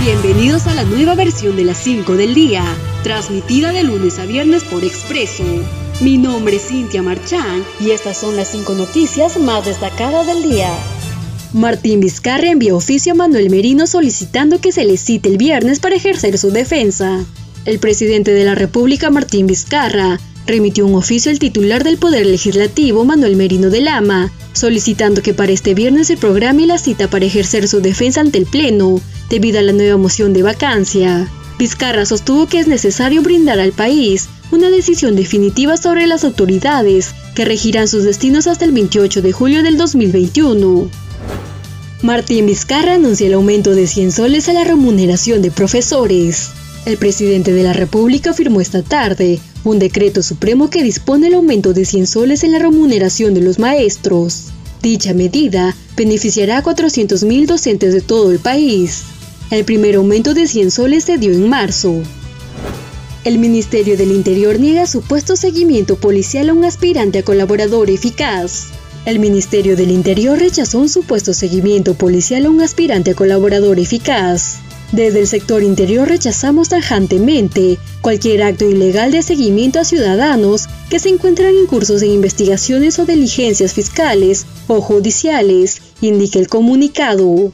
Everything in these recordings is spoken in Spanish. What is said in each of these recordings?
Bienvenidos a la nueva versión de las 5 del día, transmitida de lunes a viernes por Expreso. Mi nombre es Cintia Marchán y estas son las 5 noticias más destacadas del día. Martín Vizcarra envió oficio a Manuel Merino solicitando que se le cite el viernes para ejercer su defensa. El presidente de la República, Martín Vizcarra, remitió un oficio al titular del Poder Legislativo, Manuel Merino de Lama, solicitando que para este viernes se programe la cita para ejercer su defensa ante el Pleno, debido a la nueva moción de vacancia. Vizcarra sostuvo que es necesario brindar al país una decisión definitiva sobre las autoridades que regirán sus destinos hasta el 28 de julio del 2021. Martín Vizcarra anuncia el aumento de 100 soles a la remuneración de profesores. El presidente de la República firmó esta tarde un decreto supremo que dispone el aumento de 100 soles en la remuneración de los maestros. Dicha medida beneficiará a 400.000 docentes de todo el país. El primer aumento de 100 soles se dio en marzo. El Ministerio del Interior niega supuesto seguimiento policial a un aspirante a colaborador eficaz. El Ministerio del Interior rechazó un supuesto seguimiento policial a un aspirante a colaborador eficaz. Desde el sector interior rechazamos tajantemente cualquier acto ilegal de seguimiento a ciudadanos que se encuentran en cursos de investigaciones o diligencias fiscales o judiciales, indica el comunicado.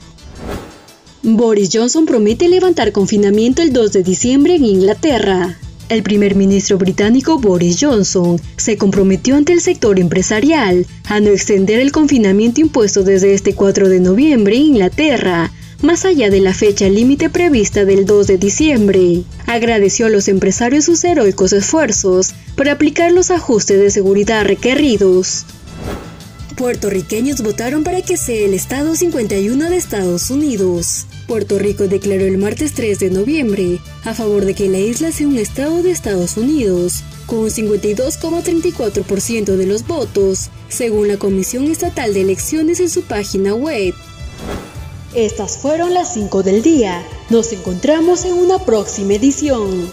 Boris Johnson promete levantar confinamiento el 2 de diciembre en Inglaterra. El primer ministro británico Boris Johnson se comprometió ante el sector empresarial a no extender el confinamiento impuesto desde este 4 de noviembre en Inglaterra, más allá de la fecha límite prevista del 2 de diciembre. Agradeció a los empresarios sus heroicos esfuerzos para aplicar los ajustes de seguridad requeridos. Puertorriqueños votaron para que sea el Estado 51 de Estados Unidos. Puerto Rico declaró el martes 3 de noviembre a favor de que la isla sea un estado de Estados Unidos, con un 52,34% de los votos, según la Comisión Estatal de Elecciones en su página web. Estas fueron las 5 del día. Nos encontramos en una próxima edición.